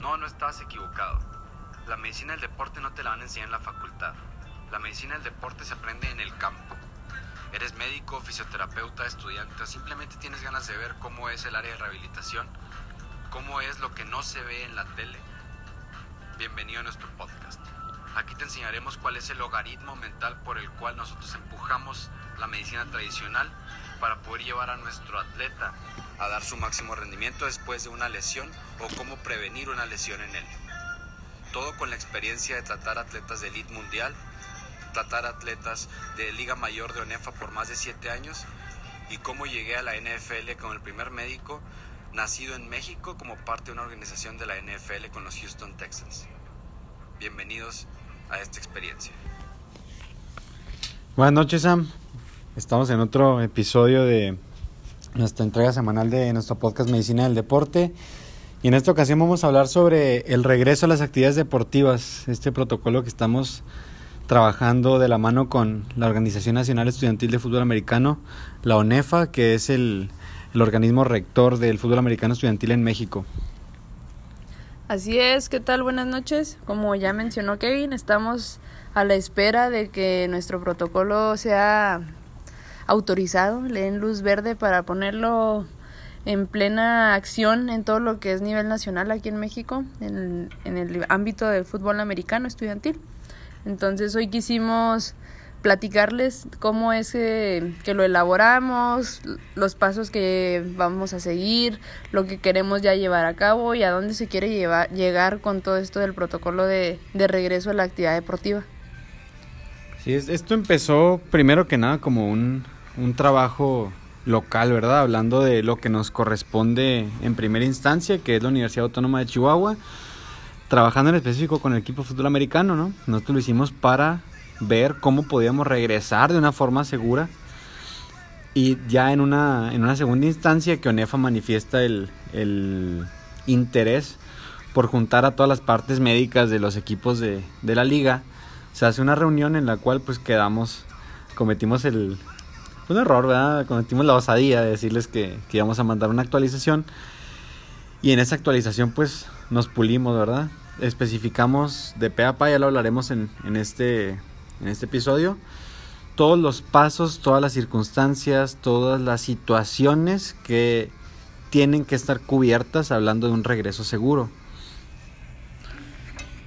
No, no estabas equivocado. La medicina del deporte no te la van a enseñar en la facultad. La medicina del deporte se aprende en el campo. Eres médico, fisioterapeuta, estudiante simplemente tienes ganas de ver cómo es el área de rehabilitación, cómo es lo que no se ve en la tele. Bienvenido a nuestro podcast. Aquí te enseñaremos cuál es el logaritmo mental por el cual nosotros empujamos la medicina tradicional para poder llevar a nuestro atleta a dar su máximo rendimiento después de una lesión o cómo prevenir una lesión en él. Todo con la experiencia de tratar atletas de elite mundial, tratar atletas de Liga Mayor de ONEFA por más de 7 años y cómo llegué a la NFL como el primer médico nacido en México como parte de una organización de la NFL con los Houston Texans. Bienvenidos a esta experiencia. Buenas noches, Sam. Estamos en otro episodio de nuestra entrega semanal de nuestro podcast Medicina del Deporte. Y en esta ocasión vamos a hablar sobre el regreso a las actividades deportivas, este protocolo que estamos trabajando de la mano con la Organización Nacional Estudiantil de Fútbol Americano, la ONEFA, que es el, organismo rector del fútbol americano estudiantil en México. Así es, ¿qué tal? Buenas noches. Como ya mencionó Kevin, estamos a la espera de que nuestro protocolo sea autorizado, le den luz verde para ponerlo en plena acción en todo lo que es nivel nacional aquí en México, en, en el ámbito del fútbol americano estudiantil. Entonces hoy quisimos platicarles cómo es que, que, lo elaboramos, los pasos que vamos a seguir, lo que queremos ya llevar a cabo y a dónde se quiere llevar, llegar con todo esto del protocolo de, de regreso a la actividad deportiva. Sí, esto empezó primero que nada como un, un trabajo local, ¿verdad? Hablando de lo que nos corresponde en primera instancia, que es la Universidad Autónoma de Chihuahua, trabajando en específico con el equipo fútbol americano, ¿no? Nosotros lo hicimos para ver cómo podíamos regresar de una forma segura y ya en una, en una segunda instancia que ONEFA manifiesta el, el interés por juntar a todas las partes médicas de los equipos de, de la liga, se hace una reunión en la cual pues quedamos, cometimos el, un error, ¿verdad? Cometimos la osadía de decirles que, que, íbamos a mandar una actualización. Y en esa actualización, pues, nos pulimos, ¿verdad? Especificamos de pe a pa, ya lo hablaremos en, en, este, en este episodio. Todos los pasos, todas las circunstancias, todas las situaciones que tienen que estar cubiertas hablando de un regreso seguro.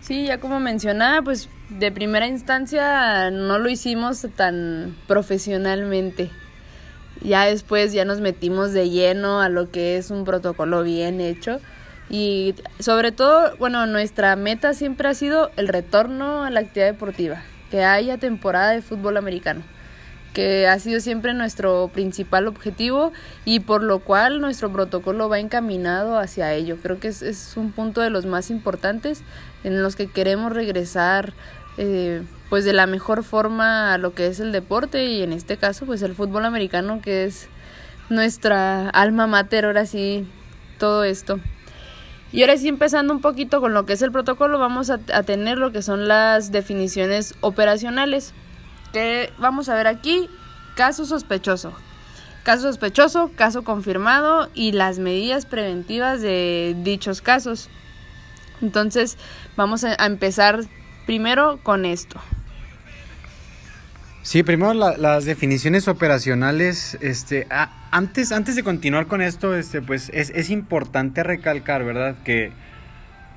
Sí, ya como mencionaba, pues de primera instancia no lo hicimos tan profesionalmente. Ya después ya nos metimos de lleno a lo que es un protocolo bien hecho. Y sobre todo, bueno, nuestra meta siempre ha sido el retorno a la actividad deportiva, que haya temporada de fútbol americano, que ha sido siempre nuestro principal objetivo y por lo cual nuestro protocolo va encaminado hacia ello. Creo que es, un punto de los más importantes en los que queremos regresar eh, pues de la mejor forma a lo que es el deporte y en este caso pues el fútbol americano que es nuestra alma mater ahora sí todo esto y ahora sí empezando un poquito con lo que es el protocolo vamos a tener lo que son las definiciones operacionales vamos a ver aquí caso sospechoso caso sospechoso caso confirmado y las medidas preventivas de dichos casos entonces vamos a empezar primero con esto. Sí, primero la, las definiciones operacionales, este, antes, antes de continuar con esto, este, pues es, es importante recalcar, ¿verdad? Que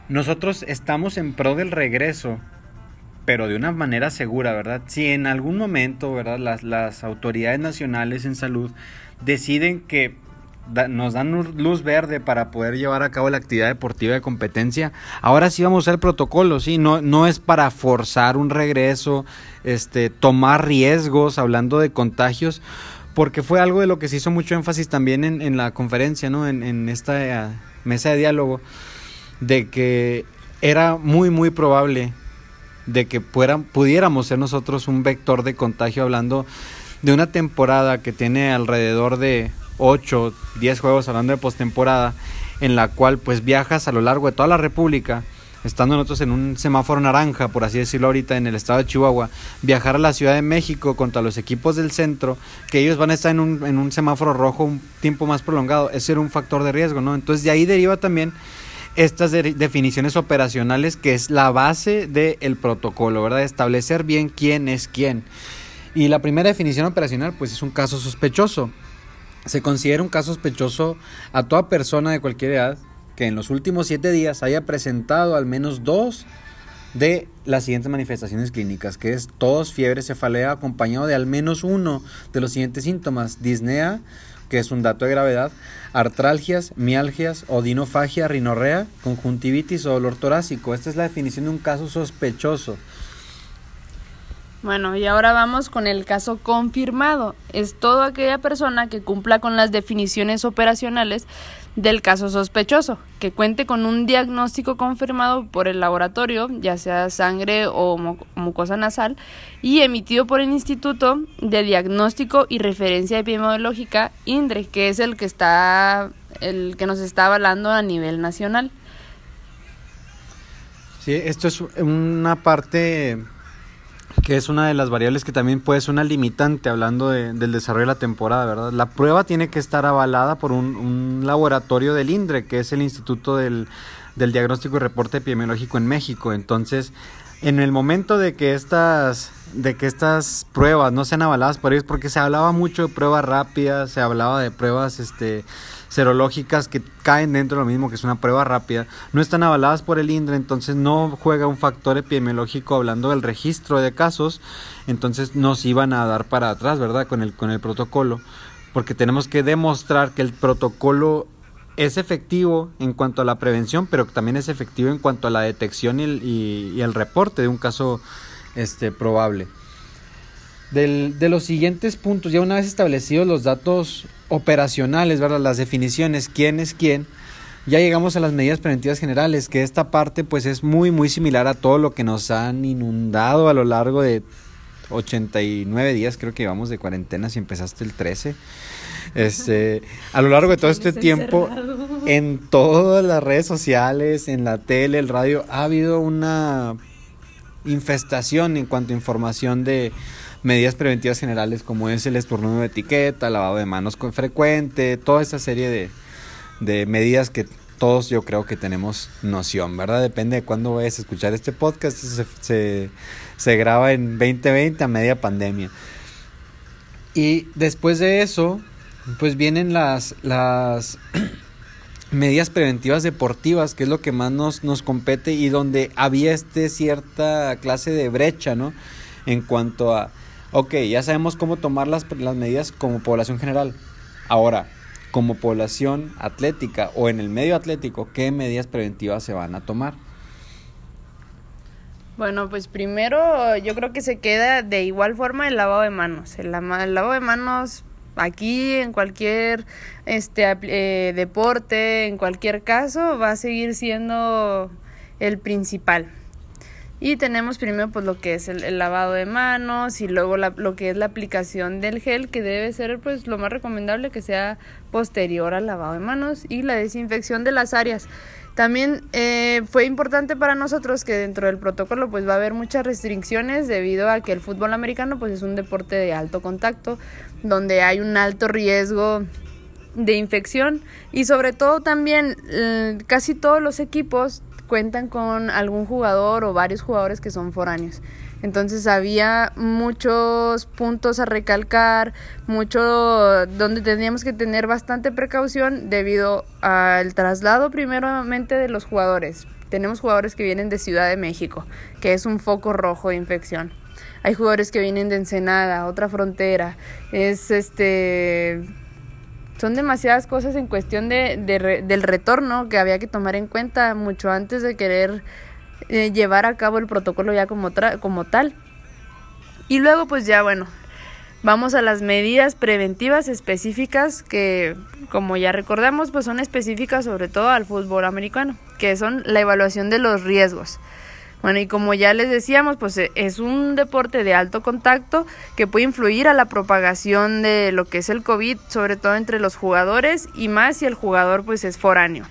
nosotros estamos en pro del regreso, pero de una manera segura, ¿verdad? Si en algún momento, ¿verdad? Las, las autoridades nacionales en salud deciden que nos dan luz verde para poder llevar a cabo la actividad deportiva de competencia. Ahora sí vamos a usar protocolo, sí, no, no es para forzar un regreso, este, tomar riesgos, hablando de contagios, porque fue algo de lo que se hizo mucho énfasis también en, en la conferencia, ¿no? En, en esta uh, mesa de diálogo, de que era muy, muy probable de que pudiéramos ser nosotros un vector de contagio hablando de una temporada que tiene alrededor de 8, 10 juegos hablando de postemporada, en la cual pues viajas a lo largo de toda la República, estando nosotros en un semáforo naranja, por así decirlo ahorita, en el estado de Chihuahua, viajar a la Ciudad de México contra los equipos del centro, que ellos van a estar en un, en un semáforo rojo un tiempo más prolongado, ese era un factor de riesgo, ¿no? Entonces de ahí deriva también estas definiciones operacionales que es la base del protocolo, ¿verdad? Establecer bien quién es quién. Y la primera definición operacional pues es un caso sospechoso. Se considera un caso sospechoso a toda persona de cualquier edad que en los últimos siete días haya presentado al menos dos de las siguientes manifestaciones clínicas, que es tos, fiebre, cefalea, acompañado de al menos uno de los siguientes síntomas, disnea, que es un dato de gravedad, artralgias, mialgias, odinofagia, rinorrea, conjuntivitis o dolor torácico. Esta es la definición de un caso sospechoso. Bueno, y ahora vamos con el caso confirmado. Es toda aquella persona que cumpla con las definiciones operacionales del caso sospechoso, que cuente con un diagnóstico confirmado por el laboratorio, ya sea sangre o mucosa nasal, y emitido por el Instituto de Diagnóstico y Referencia Epidemiológica, INDRE, que es el que está el que nos está avalando a nivel nacional. Sí, esto es una parte que es una de las variables que también puede ser una limitante hablando del desarrollo de la temporada, ¿verdad? La prueba tiene que estar avalada por un, laboratorio del INDRE, que es el Instituto del, del, Diagnóstico y Reporte Epidemiológico en México. Entonces, en el momento de que estas de que estas pruebas no sean avaladas por ellos, porque se hablaba mucho de pruebas rápidas, se hablaba de pruebas este serológicas que caen dentro de lo mismo que es una prueba rápida, no están avaladas por el INDRE, entonces no juega un factor epidemiológico hablando del registro de casos, entonces nos iban a dar para atrás, ¿verdad? Con el, con el protocolo, porque tenemos que demostrar que el protocolo es efectivo en cuanto a la prevención, pero también es efectivo en cuanto a la detección y el, y el reporte de un caso este, probable. Del, de los siguientes puntos, ya una vez establecidos los datos operacionales, ¿verdad? Las definiciones, quién es quién, ya llegamos a las medidas preventivas generales, que esta parte pues es muy muy similar a todo lo que nos han inundado a lo largo de 89 días, creo que llevamos de cuarentena si empezaste el 13. Este, a lo largo de todo este tiempo en todas las redes sociales, en la tele, el radio ha habido una infestación en cuanto a información de medidas preventivas generales como es el estornudo de etiqueta, lavado de manos con frecuente, toda esa serie de, de medidas que todos yo creo que tenemos noción, ¿verdad? Depende de cuándo vayas a escuchar este podcast, se, se, se graba en 2020 a media pandemia. Y después de eso, pues vienen las, las medidas preventivas deportivas, que es lo que más nos, nos compete y donde había este cierta clase de brecha, ¿no? En cuanto a Ok, ya sabemos cómo tomar las, las medidas como población general. Ahora, como población atlética o en el medio atlético, ¿qué medidas preventivas se van a tomar? Bueno, pues primero yo creo que se queda de igual forma el lavado de manos. El, lavado de manos aquí en cualquier este eh, deporte, en cualquier caso, va a seguir siendo el principal. Y tenemos primero pues lo que es el, lavado de manos y luego lo que es la aplicación del gel que debe ser pues lo más recomendable que sea posterior al lavado de manos y la desinfección de las áreas. También eh, fue importante para nosotros que dentro del protocolo pues va a haber muchas restricciones debido a que el fútbol americano pues es un deporte de alto contacto donde hay un alto riesgo de infección y sobre todo también eh, casi todos los equipos cuentan con algún jugador o varios jugadores que son foráneos. Entonces había muchos puntos a recalcar, mucho donde teníamos que tener bastante precaución debido al traslado primeramente de los jugadores. Tenemos jugadores que vienen de Ciudad de México, que es un foco rojo de infección. Hay jugadores que vienen de Ensenada, otra frontera. Es este son demasiadas cosas en cuestión de, del retorno que había que tomar en cuenta mucho antes de querer eh, llevar a cabo el protocolo ya como, como tal. Y luego pues ya bueno, vamos a las medidas preventivas específicas que como ya recordamos pues son específicas sobre todo al fútbol americano, que son la evaluación de los riesgos. Bueno, y como ya les decíamos, pues eh, es un deporte de alto contacto que puede influir a la propagación de lo que es el COVID, sobre todo entre los jugadores y más si el jugador pues es foráneo.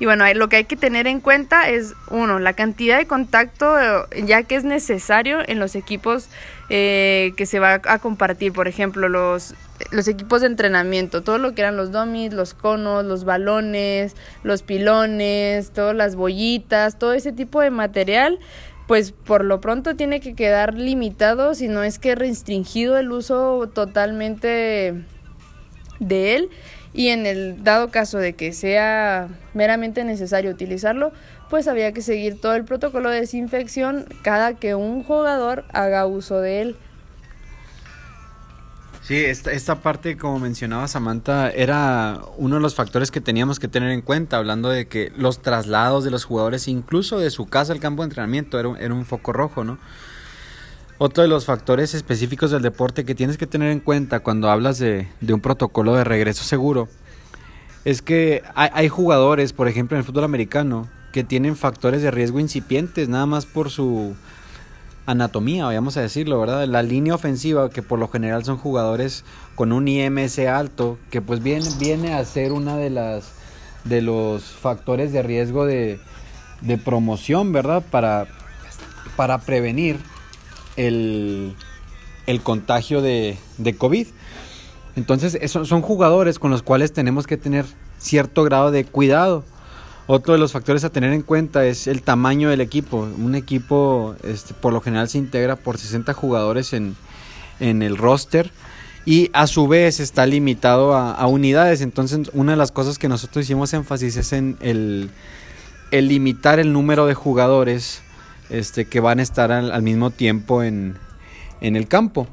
Y bueno, lo que hay que tener en cuenta es, uno, la cantidad de contacto eh, ya que es necesario en los equipos eh, que se va a compartir. Por ejemplo, los, los equipos de entrenamiento, todo lo que eran los dummies, los conos, los balones, los pilones, todas las bollitas, todo ese tipo de material pues por lo pronto tiene que quedar limitado, si no es que restringido el uso totalmente de él y en el dado caso de que sea meramente necesario utilizarlo, pues había que seguir todo el protocolo de desinfección cada que un jugador haga uso de él. Sí, esta, esta parte, como mencionaba Samantha, era uno de los factores que teníamos que tener en cuenta, hablando de que los traslados de los jugadores, incluso de su casa al campo de entrenamiento, era, era un foco rojo, ¿no? Otro de los factores específicos del deporte que tienes que tener en cuenta cuando hablas de, un protocolo de regreso seguro es que hay, jugadores, por ejemplo en el fútbol americano, que tienen factores de riesgo incipientes nada más por su anatomía, vamos a decirlo, ¿verdad? La línea ofensiva, que por lo general son jugadores con un IMS alto, que pues viene, a ser una de las de los factores de riesgo de, promoción, ¿verdad? Para prevenir el, contagio de, COVID. Entonces, son jugadores con los cuales tenemos que tener cierto grado de cuidado. Otro de los factores a tener en cuenta es el tamaño del equipo. Un equipo este, por lo general se integra por 60 jugadores en, el roster y a su vez está limitado a, unidades. Entonces una de las cosas que nosotros hicimos énfasis es en el limitar el número de jugadores este, que van a estar al, mismo tiempo en, el campo.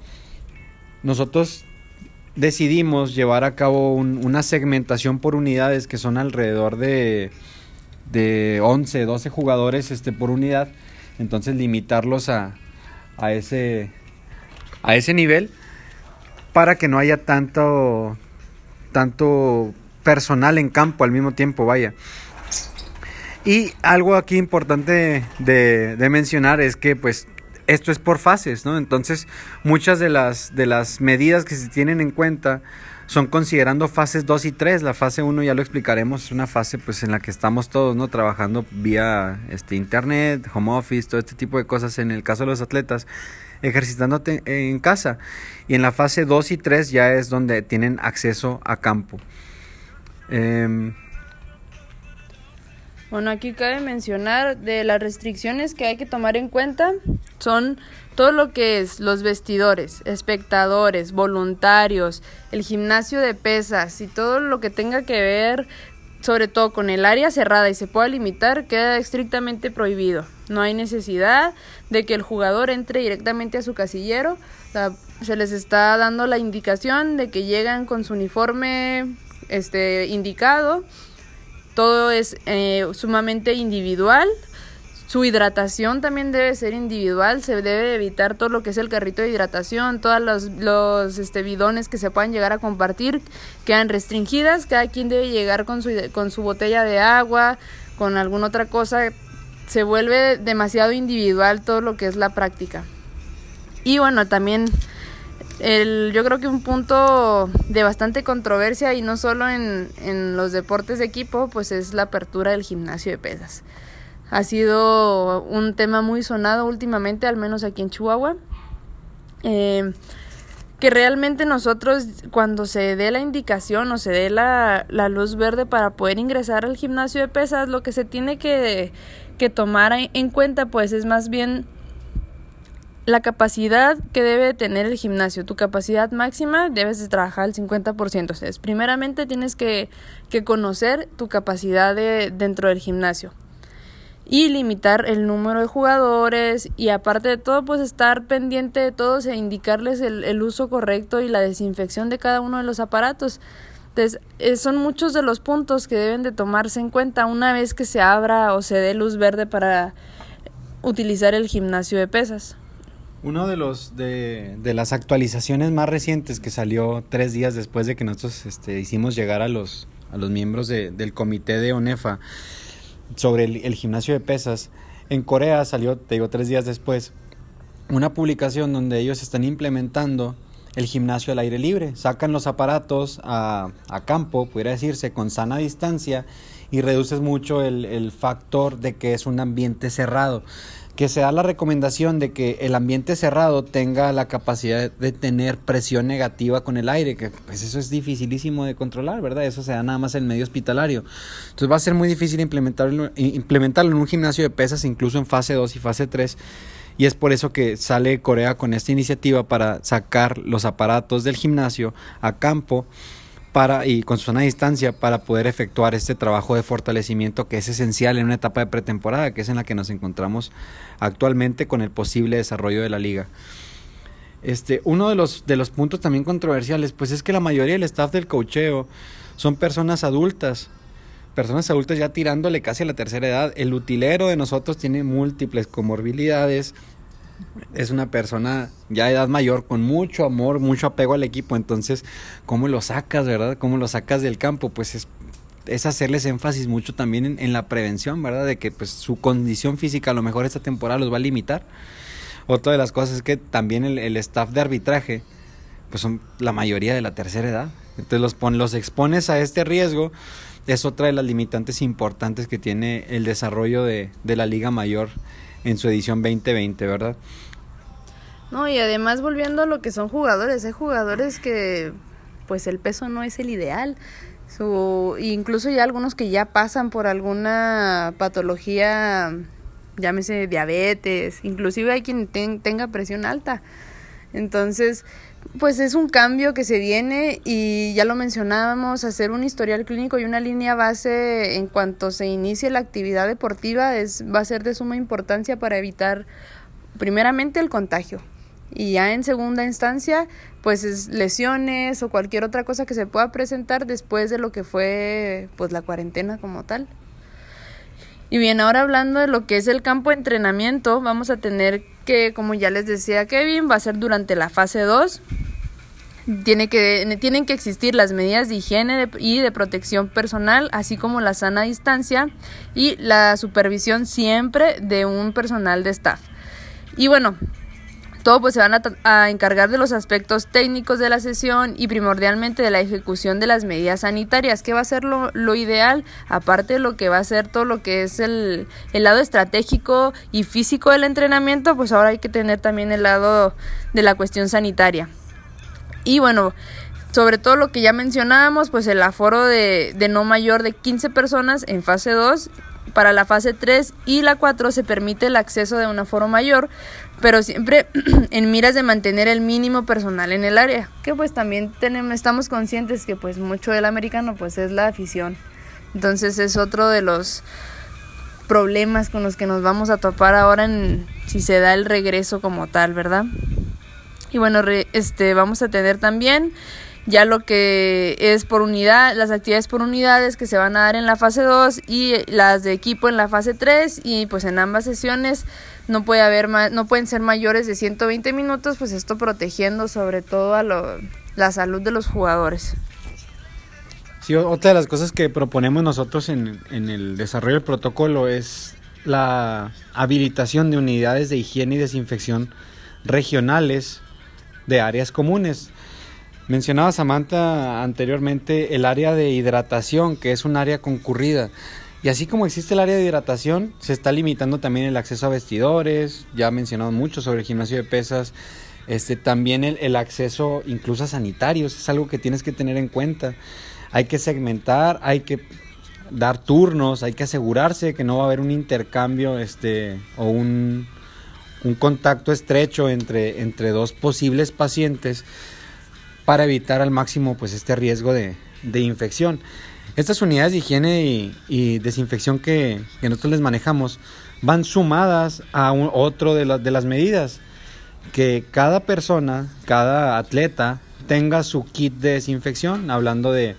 Nosotros decidimos llevar a cabo una segmentación por unidades que son alrededor de, de 11, 12 jugadores este, por unidad. Entonces limitarlos a, a, ese, a ese nivel para que no haya tanto, tanto personal en campo al mismo tiempo, vaya. Y algo aquí importante de, mencionar es que pues esto es por fases, ¿no? Entonces muchas de las, de las medidas que se tienen en cuenta son considerando fases 2 y 3. La fase 1 ya lo explicaremos, es una fase pues en la que estamos todos, ¿no? Trabajando vía este internet, home office, todo este tipo de cosas en el caso de los atletas, ejercitándote en casa. Y en la fase 2 y 3 ya es donde tienen acceso a campo. Eh, bueno, aquí cabe mencionar de las restricciones que hay que tomar en cuenta son todo lo que es los vestidores, espectadores, voluntarios, el gimnasio de pesas y todo lo que tenga que ver sobre todo con el área cerrada y se pueda limitar, queda estrictamente prohibido. No hay necesidad de que el jugador entre directamente a su casillero. se les está dando la indicación de que llegan con su uniforme este, indicado todo es eh, sumamente individual. Su hidratación también debe ser individual, se debe evitar todo lo que es el carrito de hidratación, todos los, los este, bidones que se puedan llegar a compartir quedan restringidas, cada quien debe llegar con su, con su botella de agua, con alguna otra cosa, se vuelve demasiado individual todo lo que es la práctica. Y bueno, también yo creo que un punto de bastante controversia y no solo en, los deportes de equipo, pues es la apertura del gimnasio de pesas. Ha sido un tema muy sonado últimamente, al menos aquí en Chihuahua. Eh, que realmente nosotros cuando se dé la indicación o se dé la, luz verde para poder ingresar al gimnasio de pesas, lo que se tiene que tomar en cuenta pues es más bien la capacidad que debe tener el gimnasio, tu capacidad máxima, debes de trabajar al 50%. O sea, primeramente tienes que, que conocer tu capacidad de, dentro del gimnasio y limitar el número de jugadores y aparte de todo pues estar pendiente de todos e indicarles el, el uso correcto y la desinfección de cada uno de los aparatos. Entonces, eh, son muchos de los puntos que deben de tomarse en cuenta una vez que se abra o se dé luz verde para utilizar el gimnasio de pesas. Uno de los de, las actualizaciones más recientes que salió tres días después de que nosotros este, hicimos llegar a los, a los miembros del comité de ONEFA sobre el, gimnasio de pesas, en Corea salió, te digo, tres días después, una publicación donde ellos están implementando el gimnasio al aire libre. Sacan los aparatos a, campo, pudiera decirse, con sana distancia y reduces mucho el, el factor de que es un ambiente cerrado que se da la recomendación de que el ambiente cerrado tenga la capacidad de tener presión negativa con el aire, que pues eso es dificilísimo de controlar, ¿verdad? Eso se da nada más en medio hospitalario. Entonces va a ser muy difícil implementarlo, implementarlo en un gimnasio de pesas, incluso en fase 2 y fase 3. Y es por eso que sale Corea con esta iniciativa para sacar los aparatos del gimnasio a campo para, y con su zona distancia para poder efectuar este trabajo de fortalecimiento que es esencial en una etapa de pretemporada, que es en la que nos encontramos actualmente con el posible desarrollo de la liga. Este, uno de los, de los puntos también controversiales, pues es que la mayoría del staff del cocheo son personas adultas, personas adultas ya tirándole casi a la tercera edad. El utilero de nosotros tiene múltiples comorbilidades, es una persona ya de edad mayor con mucho amor, mucho apego al equipo, entonces, ¿cómo lo sacas, verdad? ¿Cómo lo sacas del campo? Pues es, es hacerles énfasis mucho también en, la prevención, ¿verdad? De que pues su condición física a lo mejor esta temporada los va a limitar. Otra de las cosas es que también el, staff de arbitraje, pues son la mayoría de la tercera edad. Entonces los, pon, los expones a este riesgo. Es otra de las limitantes importantes que tiene el desarrollo de, de la Liga Mayor en su edición 2020, ¿verdad? No, y además volviendo a lo que son jugadores, hay jugadores que pues el peso no es el ideal. Su, incluso ya algunos que ya pasan por alguna patología, llámese diabetes, inclusive hay quien tenga presión alta. Entonces, pues es un cambio que se viene y ya lo mencionábamos, hacer un historial clínico y una línea base en cuanto se inicie la actividad deportiva es, va a ser de suma importancia para evitar primeramente el contagio y ya en segunda instancia pues es lesiones o cualquier otra cosa que se pueda presentar después de lo que fue pues la cuarentena como tal. Y bien, ahora hablando de lo que es el campo de entrenamiento, vamos a tener que, como ya les decía Kevin, va a ser durante la fase 2. Tiene que, tienen que existir las medidas de higiene y de protección personal, así como la sana distancia y la supervisión siempre de un personal de staff. Y bueno, todo pues se van a, encargar de los aspectos técnicos de la sesión y primordialmente de la ejecución de las medidas sanitarias, que va a ser lo, lo ideal, aparte de lo que va a ser todo lo que es el, el lado estratégico y físico del entrenamiento, pues ahora hay que tener también el lado de la cuestión sanitaria. Y bueno, sobre todo lo que ya mencionábamos, pues el aforo de, de no mayor de 15 personas en fase 2 para la fase 3 y la 4 se permite el acceso de un aforo mayor, pero siempre en miras de mantener el mínimo personal en el área, que pues también tenemos, estamos conscientes que pues mucho del americano pues es la afición. Entonces es otro de los problemas con los que nos vamos a topar ahora en si se da el regreso como tal, ¿verdad? Y bueno, este vamos a tener también ya lo que es por unidad, las actividades por unidades que se van a dar en la fase 2 y las de equipo en la fase 3 y pues en ambas sesiones no puede haber no pueden ser mayores de 120 minutos, pues esto protegiendo sobre todo a la salud de los jugadores. Sí, otra de las cosas que proponemos nosotros en, en el desarrollo del protocolo es la habilitación de unidades de higiene y desinfección regionales de áreas comunes. Mencionaba Samantha anteriormente el área de hidratación, que es un área concurrida. Y así como existe el área de hidratación, se está limitando también el acceso a vestidores, ya mencionado mucho sobre el gimnasio de pesas, este, también el, acceso incluso a sanitarios, es algo que tienes que tener en cuenta. Hay que segmentar, hay que dar turnos, hay que asegurarse que no va a haber un intercambio este, o un, un contacto estrecho entre, entre dos posibles pacientes para evitar al máximo pues este riesgo de, infección. Estas unidades de higiene y, desinfección que, nosotros les manejamos van sumadas a un, otro de, de las medidas, que cada persona, cada atleta tenga su kit de desinfección, hablando de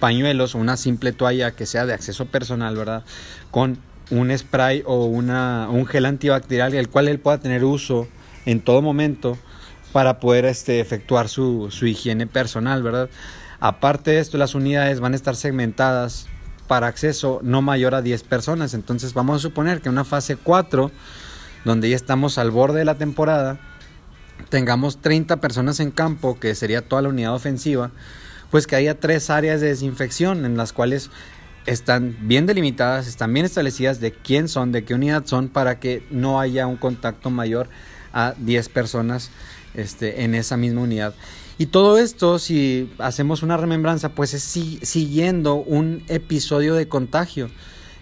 pañuelos o una simple toalla que sea de acceso personal, ¿verdad? Con un spray o una, un gel antibacterial, el cual él pueda tener uso en todo momento para poder este, efectuar su, su higiene personal, ¿verdad? Aparte de esto, las unidades van a estar segmentadas para acceso no mayor a 10 personas. Entonces vamos a suponer que una fase 4, donde ya estamos al borde de la temporada, tengamos 30 personas en campo, que sería toda la unidad ofensiva, pues que haya tres áreas de desinfección en las cuales están bien delimitadas, están bien establecidas de quién son, de qué unidad son, para que no haya un contacto mayor a 10 personas este, en esa misma unidad. Y todo esto, si hacemos una remembranza, pues es siguiendo un episodio de contagio.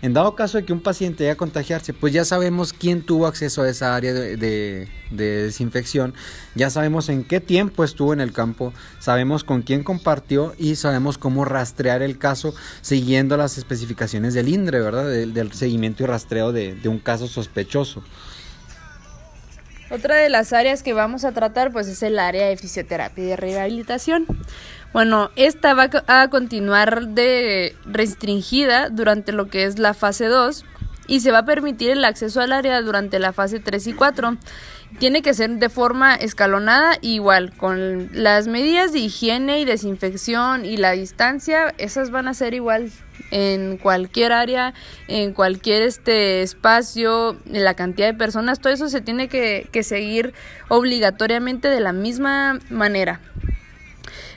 En dado caso de que un paciente haya contagiarse, pues ya sabemos quién tuvo acceso a esa área de, desinfección, ya sabemos en qué tiempo estuvo en el campo, sabemos con quién compartió y sabemos cómo rastrear el caso siguiendo las especificaciones del INDRE, ¿verdad? Del, seguimiento y rastreo de un caso sospechoso. Otra de las áreas que vamos a tratar pues es el área de fisioterapia y de rehabilitación. Bueno, esta va a continuar de restringida durante lo que es la fase 2 y se va a permitir el acceso al área durante la fase 3 y 4. Tiene que ser de forma escalonada, igual, con las medidas de higiene y desinfección y la distancia, esas van a ser igual en cualquier área, en cualquier este espacio, en la cantidad de personas, todo eso se tiene que, que seguir obligatoriamente de la misma manera.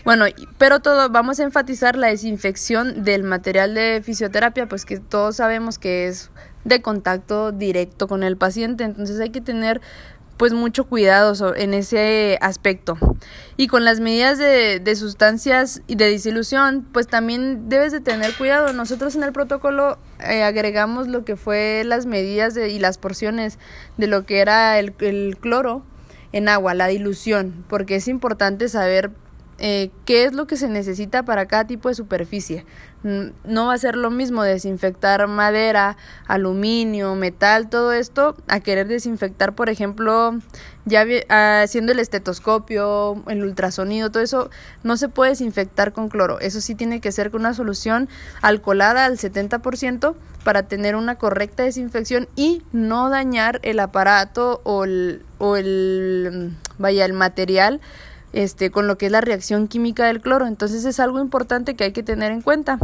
Bueno, pero todo, vamos a enfatizar la desinfección del material de fisioterapia, pues que todos sabemos que es de contacto directo con el paciente, entonces hay que tener pues mucho cuidado en ese aspecto. Y con las medidas de, de, sustancias y de disilusión, pues también debes de tener cuidado. Nosotros en el protocolo eh, agregamos lo que fue las medidas y las porciones de lo que era el, el cloro en agua, la dilución, porque es importante saber eh, qué es lo que se necesita para cada tipo de superficie. No va a ser lo mismo desinfectar madera, aluminio, metal, todo esto, a querer desinfectar, por ejemplo, ya haciendo el estetoscopio, el ultrasonido, todo eso, no se puede desinfectar con cloro. Eso sí tiene que ser con una solución alcoholada al 70% para tener una correcta desinfección y no dañar el aparato o el, o el vaya, el material este, con lo que es la reacción química del cloro. Entonces es algo importante que hay que tener en cuenta.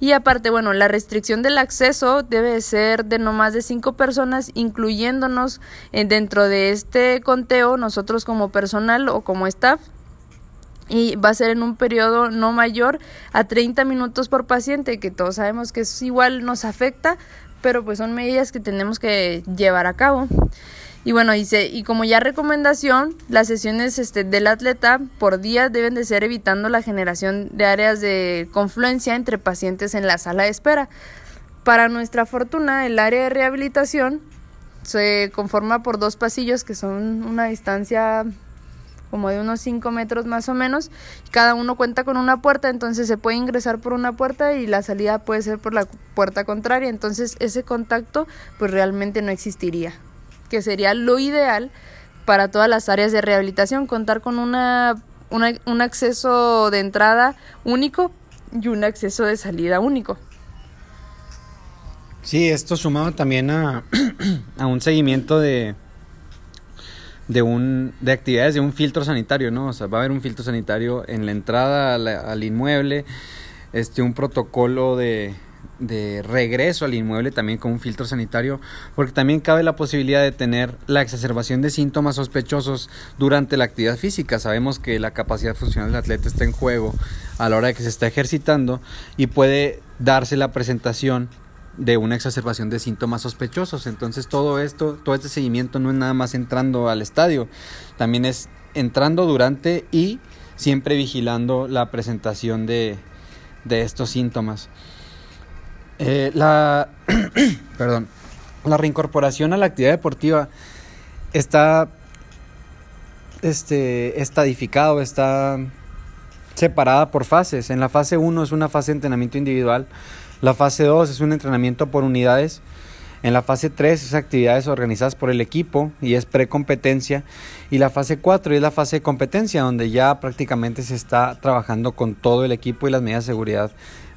Y aparte, bueno, la restricción del acceso debe ser de no más de cinco personas, incluyéndonos eh, dentro de este conteo nosotros como personal o como staff. Y va a ser en un periodo no mayor a 30 minutos por paciente, que todos sabemos que eso igual nos afecta, pero pues son medidas que tenemos que llevar a cabo. Y bueno, dice, y como ya recomendación, las sesiones este, del atleta por día deben de ser evitando la generación de áreas de confluencia entre pacientes en la sala de espera. Para nuestra fortuna, el área de rehabilitación se conforma por dos pasillos que son una distancia como de unos 5 metros más o menos. Cada uno cuenta con una puerta, entonces se puede ingresar por una puerta y la salida puede ser por la puerta contraria. Entonces ese contacto pues realmente no existiría que sería lo ideal para todas las áreas de rehabilitación, contar con una, un acceso de entrada único y un acceso de salida único. Sí, esto sumado también a, a un seguimiento de, de, un, de actividades de un filtro sanitario, ¿no? O sea, va a haber un filtro sanitario en la entrada al inmueble, este, un protocolo de, de regreso al inmueble también con un filtro sanitario, porque también cabe la posibilidad de tener la exacerbación de síntomas sospechosos durante la actividad física. Sabemos que la capacidad funcional del atleta está en juego a la hora de que se está ejercitando y puede darse la presentación de una exacerbación de síntomas sospechosos. Entonces todo esto, todo este seguimiento no es nada más entrando al estadio, también es entrando durante y siempre vigilando la presentación de, de estos síntomas. Eh, la, perdón, la reincorporación a la actividad deportiva está este, estadificado, está separada por fases. En la fase 1 es una fase de entrenamiento individual, la fase 2 es un entrenamiento por unidades, en la fase 3 es actividades organizadas por el equipo y es precompetencia. Y la fase 4 es la fase de competencia, donde ya prácticamente se está trabajando con todo el equipo y las medidas de seguridad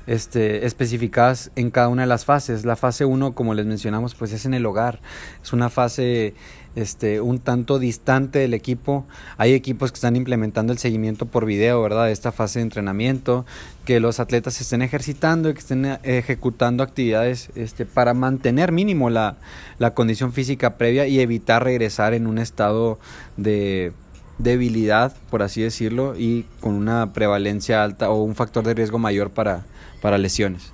este, especificadas en cada una de las fases. La fase 1, como les mencionamos, pues es en el hogar. Es una fase este, un tanto distante del equipo. Hay equipos que están implementando el seguimiento por video, ¿verdad? Esta fase de entrenamiento, que los atletas estén ejercitando y que estén eh, ejecutando actividades este, para mantener mínimo la, la condición física previa y evitar regresar en un estado de debilidad, por así decirlo, y con una prevalencia alta o un factor de riesgo mayor para, para lesiones.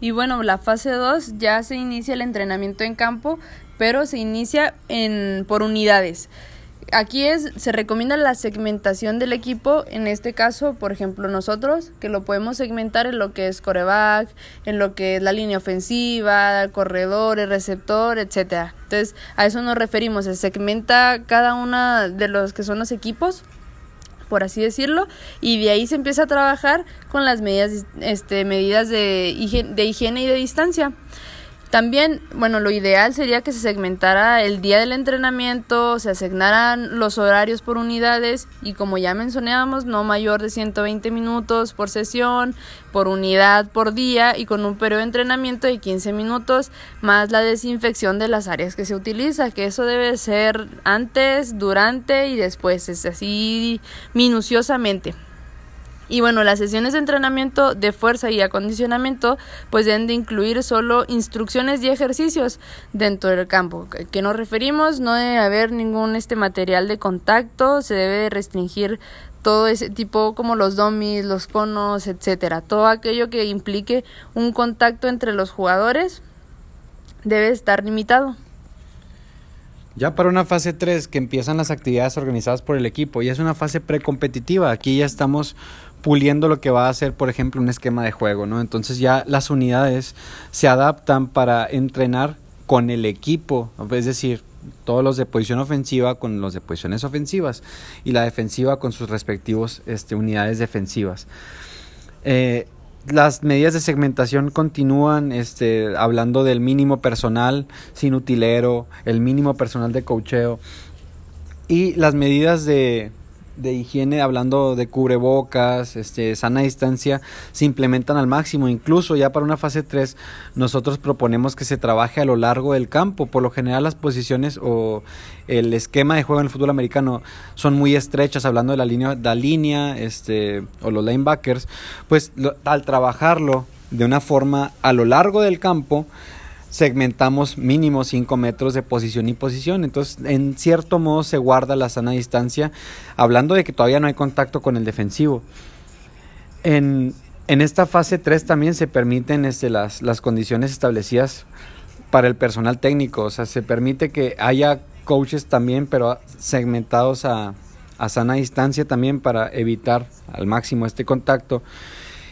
Y bueno, la fase 2 ya se inicia el entrenamiento en campo, pero se inicia en, por unidades. Aquí es, se recomienda la segmentación del equipo, en este caso, por ejemplo, nosotros, que lo podemos segmentar en lo que es coreback, en lo que es la línea ofensiva, corredor, el receptor, etcétera. Entonces, a eso nos referimos, se segmenta cada uno de los que son los equipos por así decirlo, y de ahí se empieza a trabajar con las medidas, este, medidas de, de higiene y de distancia. También, bueno, lo ideal sería que se segmentara el día del entrenamiento, se asignaran los horarios por unidades y como ya mencionábamos, no mayor de 120 minutos por sesión, por unidad por día y con un periodo de entrenamiento de 15 minutos más la desinfección de las áreas que se utiliza, que eso debe ser antes, durante y después, es así minuciosamente. Y bueno, las sesiones de entrenamiento de fuerza y acondicionamiento pues deben de incluir solo instrucciones y ejercicios dentro del campo. ¿Qué nos referimos? No debe haber ningún este material de contacto, se debe restringir todo ese tipo como los dummies, los conos, etcétera. Todo aquello que implique un contacto entre los jugadores debe estar limitado. Ya para una fase 3 que empiezan las actividades organizadas por el equipo, y es una fase precompetitiva. Aquí ya estamos puliendo lo que va a ser, por ejemplo, un esquema de juego, ¿no? Entonces ya las unidades se adaptan para entrenar con el equipo, es decir, todos los de posición ofensiva con los de posiciones ofensivas y la defensiva con sus respectivos este, unidades defensivas. Eh, las medidas de segmentación continúan este, hablando del mínimo personal sin utilero, el mínimo personal de cocheo y las medidas de, de higiene, hablando de cubrebocas, este, sana distancia, se implementan al máximo. Incluso ya para una fase 3, nosotros proponemos que se trabaje a lo largo del campo. Por lo general, las posiciones o el esquema de juego en el fútbol americano son muy estrechas, hablando de la línea, la línea este, o los linebackers. Pues al trabajarlo de una forma a lo largo del campo, segmentamos mínimo 5 metros de posición y posición. Entonces, en cierto modo se guarda la sana distancia, hablando de que todavía no hay contacto con el defensivo. En, esta fase 3 también se permiten este, las, las condiciones establecidas para el personal técnico. O sea, se permite que haya coaches también, pero segmentados a, a sana distancia también para evitar al máximo este contacto.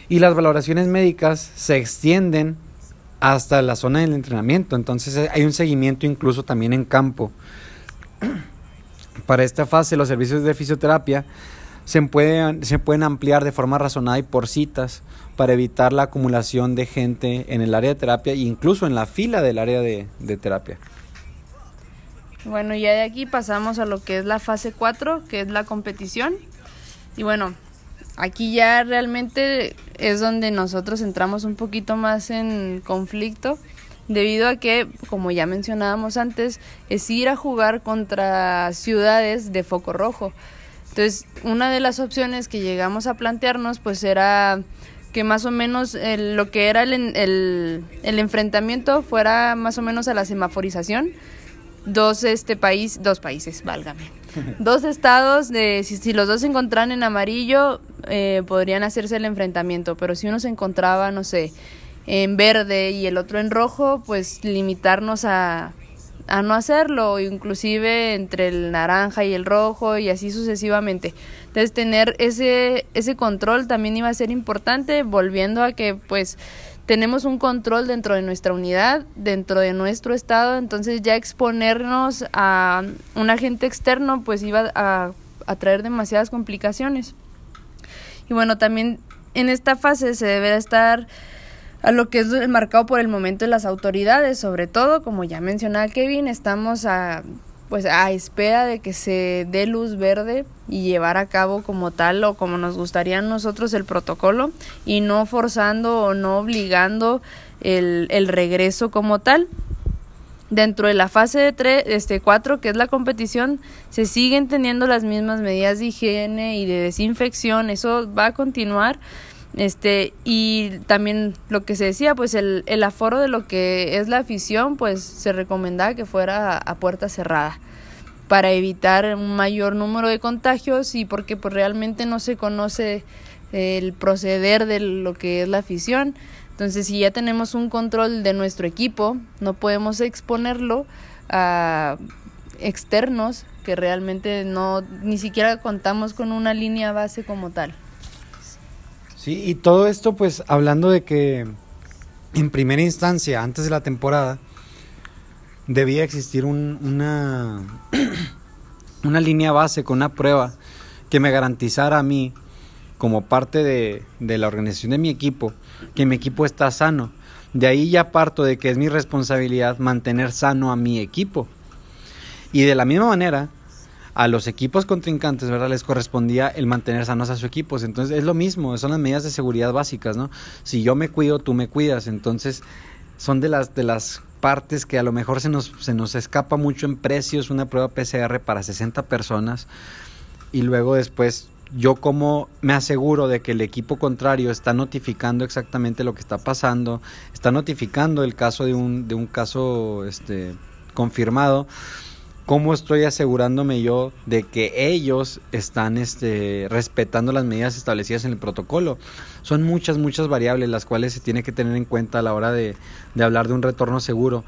Y las valoraciones médicas se extienden hasta la zona del entrenamiento. Entonces eh, hay un seguimiento incluso también en campo. Para esta fase los servicios de fisioterapia se pueden, se pueden ampliar de forma razonada y por citas para evitar la acumulación de gente en el área de terapia e incluso en la fila del área de, de terapia. Bueno, ya de aquí pasamos a lo que es la fase 4, que es la competición. Y bueno, Aquí ya realmente es donde nosotros entramos un poquito más en conflicto debido a que, como ya mencionábamos antes, es ir a jugar contra ciudades de foco rojo. Entonces, una de las opciones que llegamos a plantearnos pues era que más o menos lo que era el, el, el enfrentamiento fuera más o menos a la semaforización dos este país, dos países, válgame. dos estados de si, los dos se encontraran en amarillo eh, podrían hacerse el enfrentamiento, pero si uno se encontraba, no sé, en verde y el otro en rojo, pues limitarnos a, a no hacerlo, inclusive entre el naranja y el rojo y así sucesivamente. Entonces tener ese, ese control también iba a ser importante, volviendo a que pues tenemos un control dentro de nuestra unidad, dentro de nuestro estado, entonces ya exponernos a un agente externo pues iba a, traer demasiadas complicaciones. Y bueno, también en esta fase se deberá estar a lo que es marcado por el momento de las autoridades, sobre todo, como ya mencionaba Kevin, estamos a pues a espera de que se dé luz verde y llevar a cabo como tal o como nos gustaría a nosotros el protocolo y no forzando o no obligando el, el regreso como tal. Dentro de la fase de 3, este 4, que es la competición, se siguen teniendo las mismas medidas de higiene y de desinfección, eso va a continuar. Este, y también lo que se decía, pues el, el aforo de lo que es la afición, pues se recomendaba que fuera a, puerta cerrada para evitar un mayor número de contagios y porque pues realmente no se conoce el proceder de lo que es la afición. Entonces, si ya tenemos un control de nuestro equipo, no podemos exponerlo a externos que realmente no ni siquiera contamos con una línea base como tal. Sí, y todo esto pues hablando de que en primera instancia, antes de la temporada, debía existir una, una línea base con una prueba que me garantizara a mí, como parte de, de la organización de mi equipo, que mi equipo está sano. De ahí ya parto de que es mi responsabilidad mantener sano a mi equipo. Y de la misma manera, a los equipos contrincantes, ¿verdad? Les correspondía el mantener sanos a sus equipos. Entonces es lo mismo, son las medidas de seguridad básicas, ¿no? Si yo me cuido, tú me cuidas. Entonces son de las, de las partes que a lo mejor se nos, se nos escapa mucho en precios una prueba PCR para 60 personas y luego después yo como me aseguro de que el equipo contrario está notificando exactamente lo que está pasando, está notificando el caso de un, de un caso este, confirmado, ¿cómo estoy asegurándome yo de que ellos están este, respetando las medidas establecidas en el protocolo? Son muchas, muchas variables las cuales se tiene que tener en cuenta a la hora de, de hablar de un retorno seguro.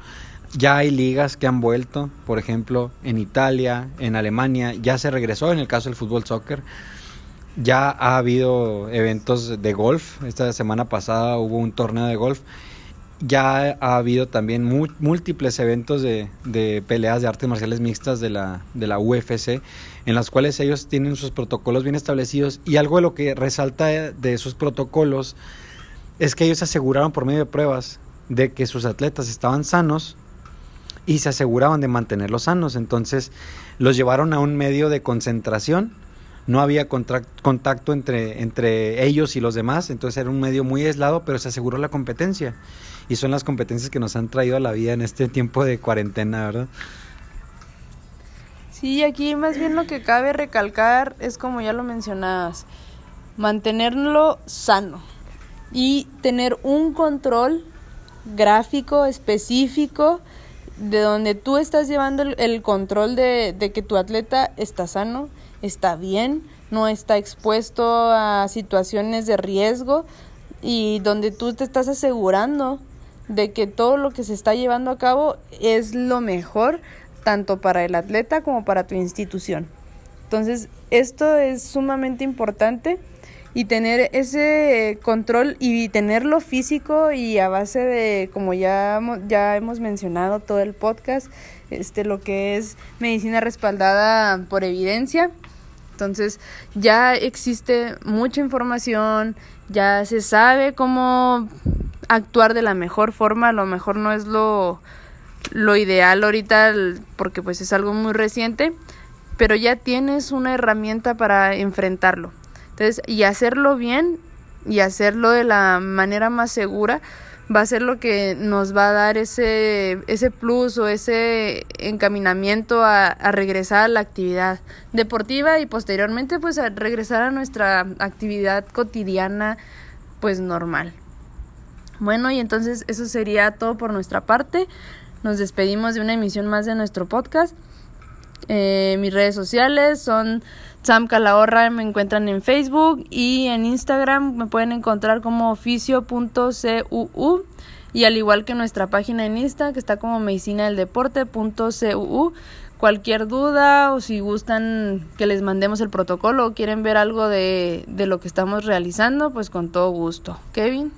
Ya hay ligas que han vuelto, por ejemplo, en Italia, en Alemania, ya se regresó en el caso del fútbol soccer ya ha habido eventos de golf. Esta semana pasada hubo un torneo de golf. Ya ha habido también múltiples eventos de, peleas de artes marciales mixtas de la, de la UFC, en las cuales ellos tienen sus protocolos bien establecidos. Y algo de lo que resalta de sus protocolos es que ellos aseguraron por medio de pruebas de que sus atletas estaban sanos y se aseguraban de mantenerlos sanos. Entonces los llevaron a un medio de concentración no había contacto entre, entre ellos y los demás, entonces era un medio muy aislado, pero se aseguró la competencia. Y son las competencias que nos han traído a la vida en este tiempo de cuarentena, ¿verdad? Sí, aquí más bien lo que cabe recalcar es como ya lo mencionabas, mantenerlo sano y tener un control gráfico específico de donde tú estás llevando el, control de, de, que tu atleta está sano, está bien, no está expuesto a situaciones de riesgo y donde tú te estás asegurando de que todo lo que se está llevando a cabo es lo mejor tanto para el atleta como para tu institución. Entonces, esto es sumamente importante y tener ese control y tenerlo físico y a base de, como ya, ya hemos mencionado todo el podcast, este, lo que es medicina respaldada por evidencia entonces ya existe mucha información, ya se sabe cómo actuar de la mejor forma, a lo mejor no es lo, lo ideal ahorita porque pues es algo muy reciente, pero ya tienes una herramienta para enfrentarlo. Entonces, y hacerlo bien y hacerlo de la manera más segura va a ser lo que nos va a dar ese, ese plus o ese encaminamiento a, a, regresar a la actividad deportiva y posteriormente pues a regresar a nuestra actividad cotidiana pues normal. Bueno y entonces eso sería todo por nuestra parte. Nos despedimos de una emisión más de nuestro podcast. Eh, mis redes sociales son Sam Calahorra, me encuentran en Facebook y en Instagram me pueden encontrar como oficio.cuu y al igual que nuestra página en Insta que está como medicina del deporte.cuu. Cualquier duda o si gustan que les mandemos el protocolo o quieren ver algo de, de lo que estamos realizando, pues con todo gusto. Kevin.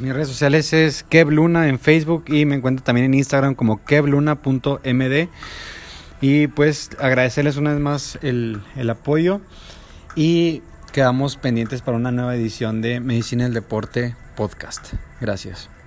Mis redes sociales es Kevluna en Facebook y me encuentro también en Instagram como kevluna.md. Y pues agradecerles una vez más el, el apoyo y quedamos pendientes para una nueva edición de Medicina del Deporte Podcast. Gracias.